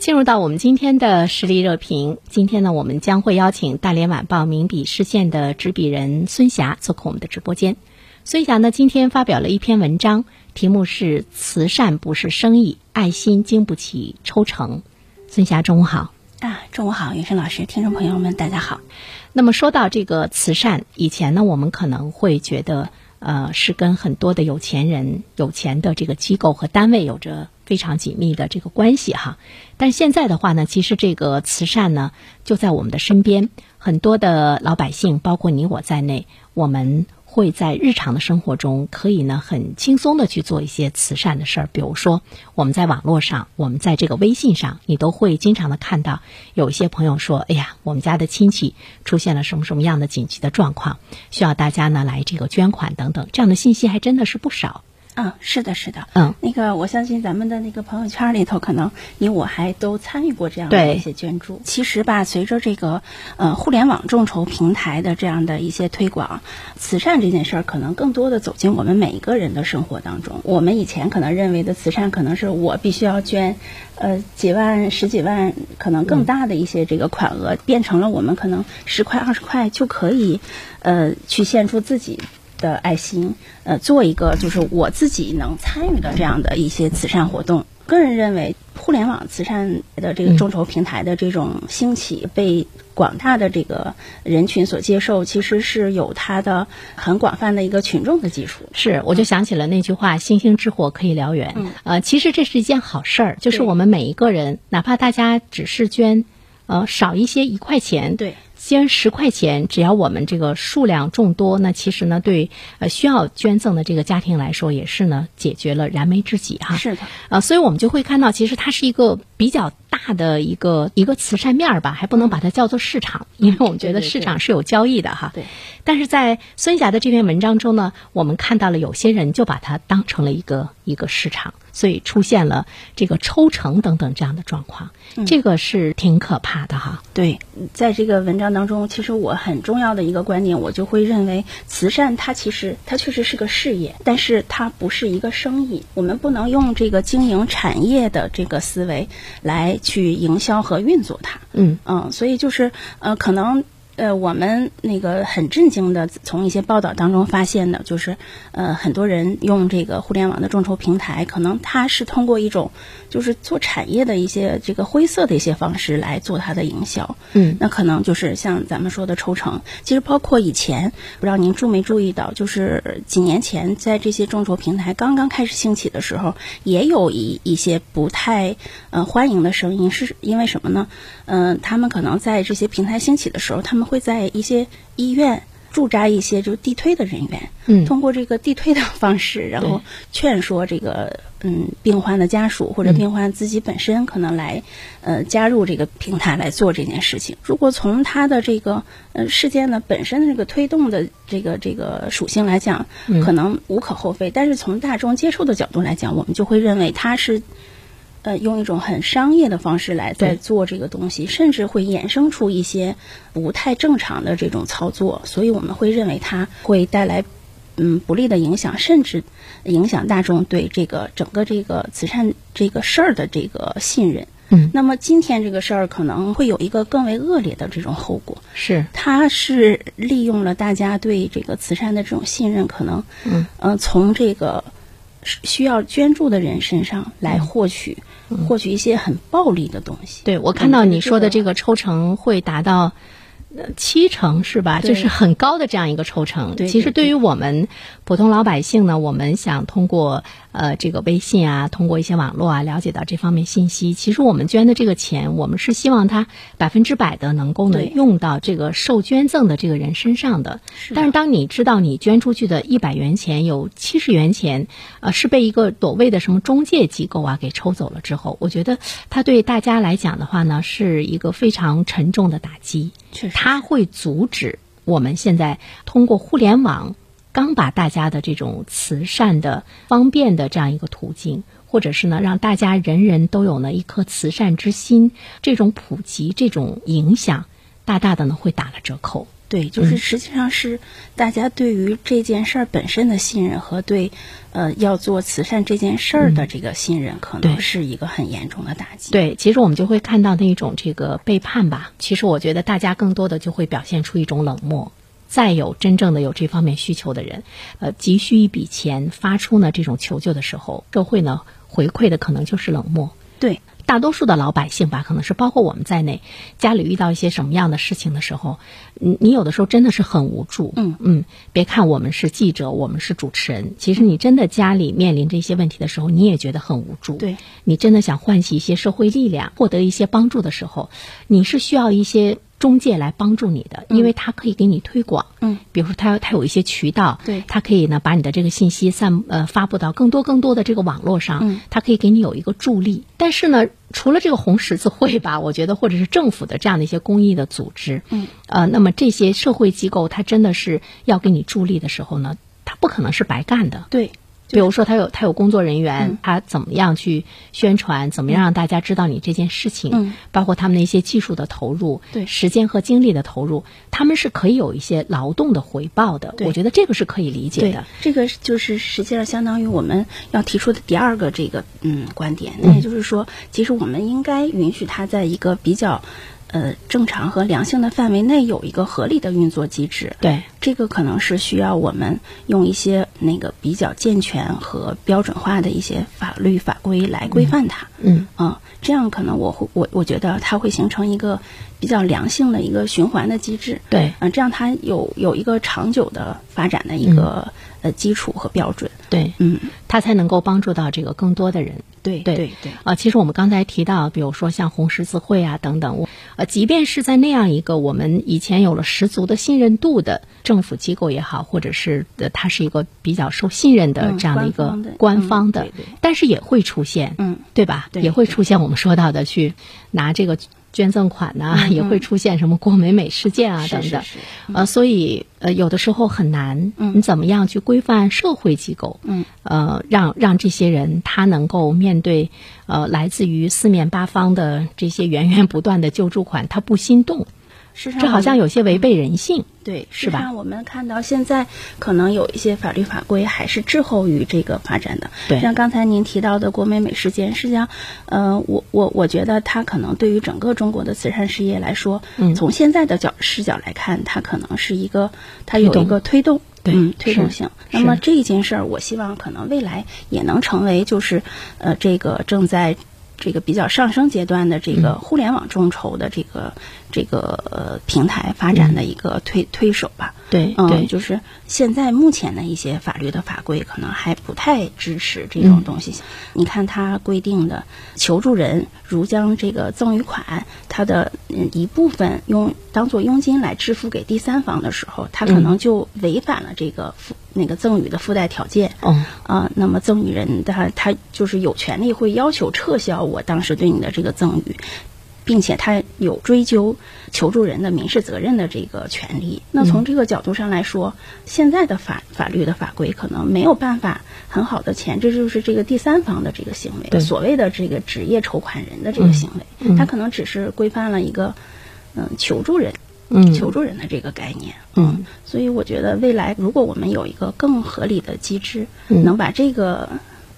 进入到我们今天的实力热评。今天呢，我们将会邀请大连晚报名笔视线的执笔人孙霞做客我们的直播间。孙霞呢，今天发表了一篇文章，题目是“慈善不是生意，爱心经不起抽成”。孙霞，中午好。啊，中午好，云生老师，听众朋友们，大家好。那么说到这个慈善，以前呢，我们可能会觉得，呃，是跟很多的有钱人、有钱的这个机构和单位有着。非常紧密的这个关系哈，但现在的话呢，其实这个慈善呢就在我们的身边，很多的老百姓，包括你我在内，我们会在日常的生活中可以呢很轻松的去做一些慈善的事儿。比如说，我们在网络上，我们在这个微信上，你都会经常的看到有一些朋友说：“哎呀，我们家的亲戚出现了什么什么样的紧急的状况，需要大家呢来这个捐款等等。”这样的信息还真的是不少。嗯，是的，是的，嗯，那个我相信咱们的那个朋友圈里头，可能你我还都参与过这样的一些捐助。其实吧，随着这个呃互联网众筹平台的这样的一些推广，慈善这件事儿可能更多的走进我们每一个人的生活当中。我们以前可能认为的慈善，可能是我必须要捐呃几万、十几万，可能更大的一些这个款额，变成了我们可能十块、二十块就可以呃去献出自己。的爱心，呃，做一个就是我自己能参与的这样的一些慈善活动。个人认为，互联网慈善的这个众筹平台的这种兴起，被广大的这个人群所接受，其实是有它的很广泛的一个群众的基础。是，我就想起了那句话：“星星之火可以燎原。”呃，其实这是一件好事儿，就是我们每一个人，哪怕大家只是捐，呃，少一些一块钱。对。捐十块钱，只要我们这个数量众多，那其实呢，对呃需要捐赠的这个家庭来说，也是呢解决了燃眉之急哈。是的，呃，所以我们就会看到，其实它是一个比较大的一个一个慈善面儿吧，还不能把它叫做市场，因为我们觉得市场是有交易的哈。对。但是在孙霞的这篇文章中呢，我们看到了有些人就把它当成了一个一个市场。所以出现了这个抽成等等这样的状况，这个是挺可怕的哈。对，在这个文章当中，其实我很重要的一个观点，我就会认为，慈善它其实它确实是个事业，但是它不是一个生意。我们不能用这个经营产业的这个思维来去营销和运作它。嗯嗯，所以就是呃，可能。呃，我们那个很震惊的，从一些报道当中发现的，就是呃，很多人用这个互联网的众筹平台，可能他是通过一种就是做产业的一些这个灰色的一些方式来做它的营销。嗯，那可能就是像咱们说的抽成，其实包括以前，不知道您注没注意到，就是几年前在这些众筹平台刚刚开始兴起的时候，也有一一些不太呃欢迎的声音，是因为什么呢？嗯，他们可能在这些平台兴起的时候，他们会在一些医院驻扎一些就地推的人员，嗯，通过这个地推的方式，然后劝说这个嗯病患的家属或者病患自己本身可能来呃加入这个平台来做这件事情。如果从他的这个呃事件的本身的这个推动的这个这个属性来讲，可能无可厚非。但是从大众接受的角度来讲，我们就会认为他是。呃，用一种很商业的方式来在做这个东西，甚至会衍生出一些不太正常的这种操作，所以我们会认为它会带来嗯不利的影响，甚至影响大众对这个整个这个慈善这个事儿的这个信任。嗯，那么今天这个事儿可能会有一个更为恶劣的这种后果，是它是利用了大家对这个慈善的这种信任，可能嗯呃从这个。需要捐助的人身上来获取，获取一些很暴利的东西。对我看到你说的这个抽成会达到七成是吧？就是很高的这样一个抽成。其实对于我们普通老百姓呢，我们想通过呃这个微信啊，通过一些网络啊，了解到这方面信息。其实我们捐的这个钱，我们是希望它百分之百的能够呢用到这个受捐赠的这个人身上的。但是当你知道你捐出去的一百元钱有七十元钱，呃，是被一个所谓的什么中介机构啊给抽走了之后，我觉得它对大家来讲的话呢，是一个非常沉重的打击。确实，它会阻止我们现在通过互联网刚把大家的这种慈善的方便的这样一个途径，或者是呢让大家人人都有呢一颗慈善之心，这种普及这种影响，大大的呢会打了折扣。对，就是实际上是大家对于这件事儿本身的信任和对，呃，要做慈善这件事儿的这个信任，可能是一个很严重的打击。对，其实我们就会看到那种这个背叛吧。其实我觉得大家更多的就会表现出一种冷漠。再有真正的有这方面需求的人，呃，急需一笔钱发出呢这种求救的时候，社会呢回馈的可能就是冷漠。对。大多数的老百姓吧，可能是包括我们在内，家里遇到一些什么样的事情的时候，你你有的时候真的是很无助。嗯嗯，别看我们是记者，我们是主持人，其实你真的家里面临这些问题的时候，你也觉得很无助。对，你真的想唤起一些社会力量，获得一些帮助的时候，你是需要一些。中介来帮助你的，因为他可以给你推广，嗯，比如说他他有一些渠道，对，他可以呢把你的这个信息散呃发布到更多更多的这个网络上，嗯，他可以给你有一个助力。但是呢，除了这个红十字会吧，我觉得或者是政府的这样的一些公益的组织，嗯，呃，那么这些社会机构，它真的是要给你助力的时候呢，它不可能是白干的，对。比如说，他有他有工作人员，他怎么样去宣传，怎么样让大家知道你这件事情？嗯，包括他们的一些技术的投入，对时间和精力的投入，他们是可以有一些劳动的回报的。我觉得这个是可以理解的。这个就是实际上相当于我们要提出的第二个这个嗯观点，那也就是说，其实我们应该允许他在一个比较。呃，正常和良性的范围内有一个合理的运作机制。对，这个可能是需要我们用一些那个比较健全和标准化的一些法律法规来规范它。嗯，啊，这样可能我会我我觉得它会形成一个比较良性的一个循环的机制。对，嗯，这样它有有一个长久的发展的一个呃基础和标准。对，嗯，它才能够帮助到这个更多的人。对对对啊，其实我们刚才提到，比如说像红十字会啊等等，呃，即便是在那样一个我们以前有了十足的信任度的政府机构也好，或者是呃，它是一个比较受信任的这样的一个官方的，但是也会出现，嗯，对吧？也会出现我们说到的去拿这个。捐赠款呐，也会出现什么郭美美事件啊等等，呃，所以呃有的时候很难，你怎么样去规范社会机构？嗯，呃，让让这些人他能够面对呃来自于四面八方的这些源源不断的救助款，他不心动。这好像有些违背人性，对，是吧？我们看到现在可能有一些法律法规还是滞后于这个发展的。对，像刚才您提到的郭美美事件，实际上，呃，我我我觉得它可能对于整个中国的慈善事业来说，嗯，从现在的角视角来看，它可能是一个它有一个推动，对，推动性。那么这一件事儿，我希望可能未来也能成为就是呃这个正在。这个比较上升阶段的这个互联网众筹的这个这个呃平台发展的一个推推手吧。对，嗯，就是现在目前的一些法律的法规可能还不太支持这种东西。你看它规定的求助人如将这个赠与款它的嗯一部分用当做佣金来支付给第三方的时候，他可能就违反了这个附那个赠与的附带条件。哦，啊，那么赠与人他他就是有权利会要求撤销我当时对你的这个赠与。并且他有追究求助人的民事责任的这个权利。那从这个角度上来说，现在的法法律的法规可能没有办法很好的前置，就是这个第三方的这个行为，所谓的这个职业筹款人的这个行为，他可能只是规范了一个嗯求助人，嗯。求助人的这个概念。嗯，所以我觉得未来如果我们有一个更合理的机制，能把这个。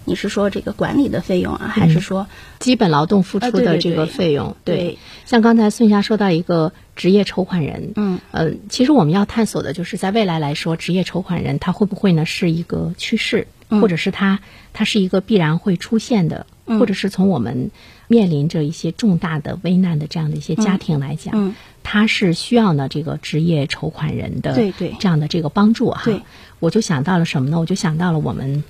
你是说这个管理的费用啊，还是说基本劳动付出的这个费用？对，像刚才孙霞说到一个职业筹款人，嗯，呃，其实我们要探索的就是在未来来说，职业筹款人他会不会呢是一个趋势，或者是他他是一个必然会出现的或者是从我们面临着一些重大的危难的这样的一些家庭来讲，嗯，他是需要呢这个职业筹款人的对对。这样的这个帮助哈。对，我就想到了什么呢？我就想到了我们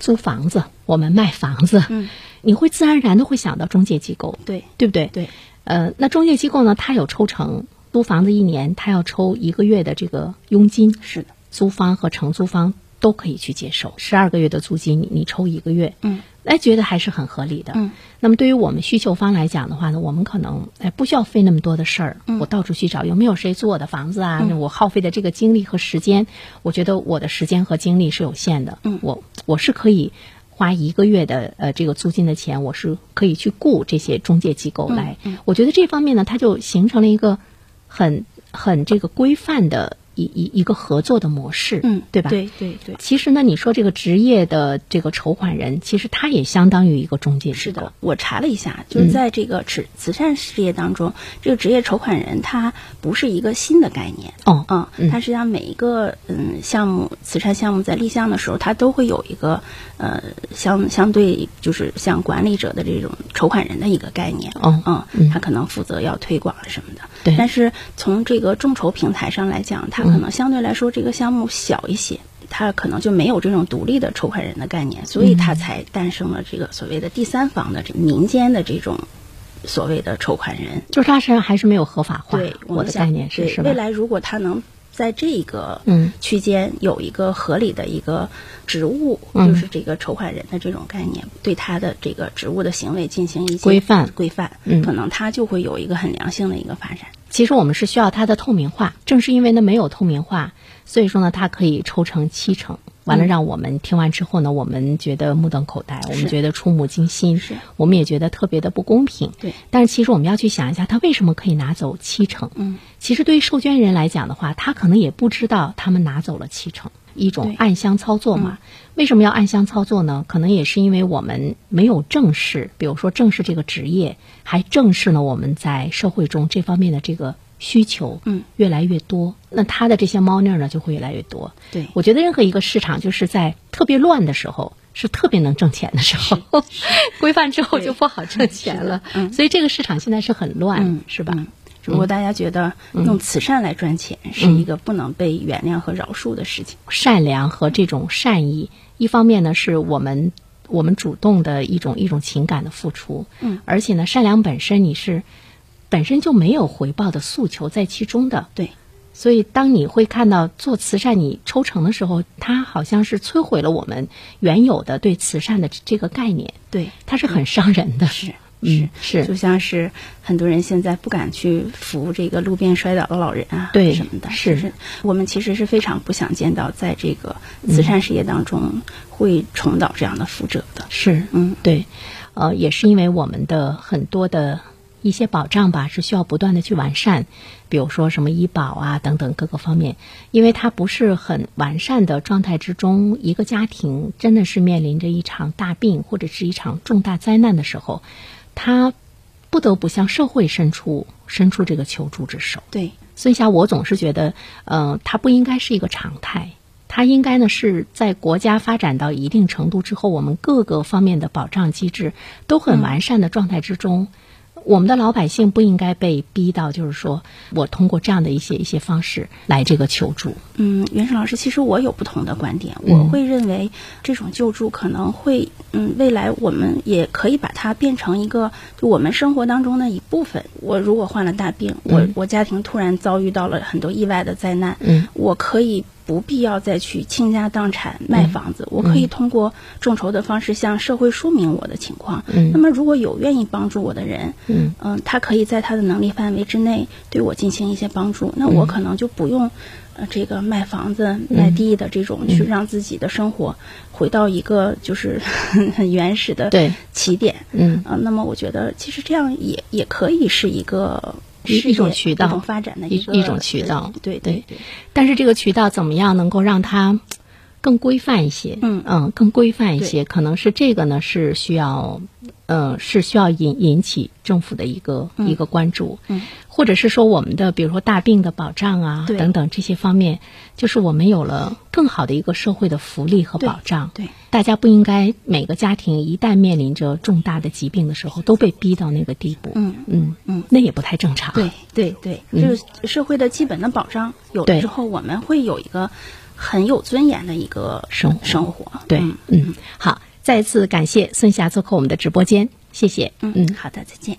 租房子，我们卖房子，嗯，你会自然而然的会想到中介机构，对。对不对？对，呃，那中介机构呢，它有抽成，租房子一年，它要抽一个月的这个佣金，是的，租方和承租方都可以去接受，十二个月的租金你你抽一个月，嗯，哎，觉得还是很合理的。嗯，那么对于我们需求方来讲的话呢，我们可能哎不需要费那么多的事儿，嗯我到处去找有没有谁租我的房子啊？那我耗费的这个精力和时间，我觉得我的时间和精力是有限的，嗯我我是可以。花一个月的呃这个租金的钱，我是可以去雇这些中介机构来。嗯我觉得这方面呢，它就形成了一个很很这个规范的一一一个合作的模式，嗯，对吧？对对对，其实呢，你说这个职业的这个筹款人，其实他也相当于一个中介是的，，我查了一下，就是在这个慈慈善事业当中，这个职业筹款人他不是一个新的概念。哦，嗯，他实际上每一个嗯项目慈善项目在立项的时候，他都会有一个呃相相对就是像管理者的这种筹款人的一个概念。哦嗯嗯，他可能负责要推广什么的。对但是从这个众筹平台上来讲，它可能相对来说这个项目小一些。它可能就没有这种独立的筹款人的概念，所以它才诞生了这个所谓的第三方的这民间的这种所谓的筹款人。就是他实际上还是没有合法化。对，我的概念是对是吧未？来如果他能在这个嗯区间有一个合理的一个职务，嗯就是这个筹款人的这种概念，对他的这个职务的行为进行一些规范规范，嗯可能他就会有一个很良性的一个发展。其实我们是需要它的透明化，正是因为呢没有透明化，所以说呢它可以抽成七成。完了，嗯让我们听完之后呢，我们觉得目瞪口呆，我们觉得触目惊心，是我们也觉得特别的不公平。对，但是其实我们要去想一下，他为什么可以拿走七成？嗯，其实对于受捐人来讲的话，他可能也不知道他们拿走了七成，一种暗箱操作嘛。为什么要暗箱操作呢？可能也是因为我们没有正视，比如说正视这个职业，还正视了我们在社会中这方面的这个需求，嗯，越来越多，那他的这些猫腻儿呢就会越来越多。对。我觉得任何一个市场就是在特别乱的时候。是特别能挣钱的时候，规范之后就不好挣钱了。嗯。所以这个市场现在是很乱，嗯是吧？嗯。如果大家觉得用慈善来赚钱是一个不能被原谅和饶恕的事情，善良和这种善意，一方面呢是我们我们主动的一种一种情感的付出，嗯，而且呢，善良本身你是本身就没有回报的诉求在其中的，对，所以当你会看到做慈善你抽成的时候，它好像是摧毁了我们原有的对慈善的这个概念，对，它是很伤人的，是。是是。就像是很多人现在不敢去扶这个路边摔倒的老人啊，对什么的，是。是我们其实是非常不想见到在这个慈善事业当中会重蹈这样的覆辙的。是，嗯，对，呃，也是因为我们的很多的一些保障吧，是需要不断的去完善，比如说什么医保啊等等各个方面，因为它不是很完善的状态之中，一个家庭真的是面临着一场大病或者是一场重大灾难的时候，他不得不向社会伸出伸出这个求助之手。对，所以，像我总是觉得，呃，它不应该是一个常态，它应该呢是在国家发展到一定程度之后，我们各个方面的保障机制都很完善的状态之中。我们的老百姓不应该被逼到，就是说我通过这样的一些一些方式来这个求助。嗯，袁生老师，其实我有不同的观点，嗯我会认为这种救助可能会，嗯，未来我们也可以把它变成一个就我们生活当中的一部分。我如果患了大病，我嗯我家庭突然遭遇到了很多意外的灾难，嗯，我可以不必要再去倾家荡产卖房嗯子，我可以通过众筹的方式向社会说明我的情况。嗯。那么如果有愿意帮助我的人，嗯。嗯，他可以在他的能力范围之内对我进行一些帮助，那我可能就不用，呃，这个卖房子、卖地的这种，去让自己的生活回到一个就是 很原始的起点。嗯。呃，那么我觉得其实这样也也可以是一个事一一种渠道一种发展的一个一种渠道对对对，但是这个渠道怎么样能够让它更规范一些？嗯。嗯，更规范一些，可能是这个呢是需要嗯，是需要引引起政府的一个一个关注，嗯，或者是说我们的比如说大病的保障啊等等这些方面，就是我们有了更好的一个社会的福利和保障，对。对大家不应该每个家庭一旦面临着重大的疾病的时候都被逼到那个地步，嗯。嗯嗯。那也不太正常，对对对，就是社会的基本的保障有了对之后，我们会有一个很有尊严的一个生活。生活。对，嗯。嗯，好，再次感谢孙霞做客我们的直播间，谢谢，嗯，好的，再见。